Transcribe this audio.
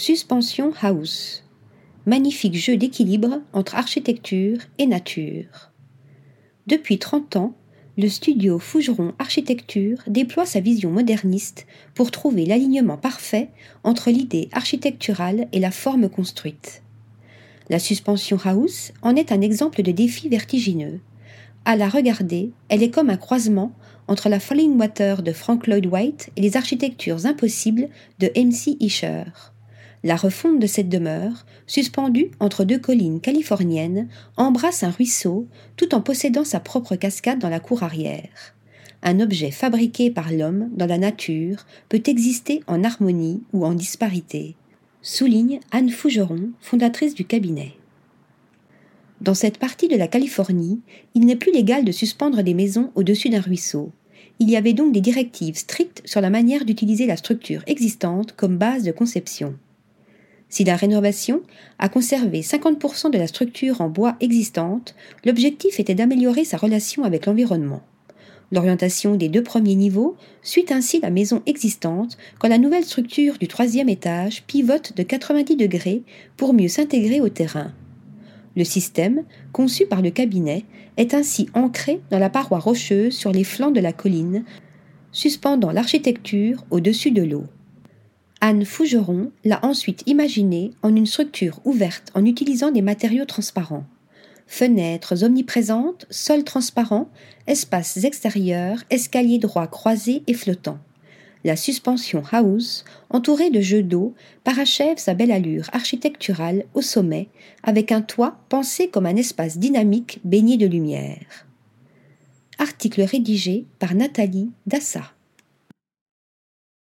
Suspension House. Magnifique jeu d'équilibre entre architecture et nature. Depuis 30 ans, le studio Fougeron Architecture déploie sa vision moderniste pour trouver l'alignement parfait entre l'idée architecturale et la forme construite. La suspension house en est un exemple de défi vertigineux. À la regarder, elle est comme un croisement entre la Falling Water de Frank Lloyd White et les architectures impossibles de M.C. Escher. La refonte de cette demeure, suspendue entre deux collines californiennes, embrasse un ruisseau tout en possédant sa propre cascade dans la cour arrière. Un objet fabriqué par l'homme dans la nature peut exister en harmonie ou en disparité, souligne Anne Fougeron, fondatrice du cabinet. Dans cette partie de la Californie, il n'est plus légal de suspendre des maisons au-dessus d'un ruisseau. Il y avait donc des directives strictes sur la manière d'utiliser la structure existante comme base de conception. Si la rénovation a conservé 50% de la structure en bois existante, l'objectif était d'améliorer sa relation avec l'environnement. L'orientation des deux premiers niveaux suit ainsi la maison existante quand la nouvelle structure du troisième étage pivote de 90 degrés pour mieux s'intégrer au terrain. Le système, conçu par le cabinet, est ainsi ancré dans la paroi rocheuse sur les flancs de la colline, suspendant l'architecture au-dessus de l'eau. Anne Fougeron l'a ensuite imaginé en une structure ouverte en utilisant des matériaux transparents. Fenêtres omniprésentes, sol transparent, espaces extérieurs, escaliers droits croisés et flottants. La suspension house, entourée de jeux d'eau, parachève sa belle allure architecturale au sommet, avec un toit pensé comme un espace dynamique baigné de lumière. Article rédigé par Nathalie Dassa.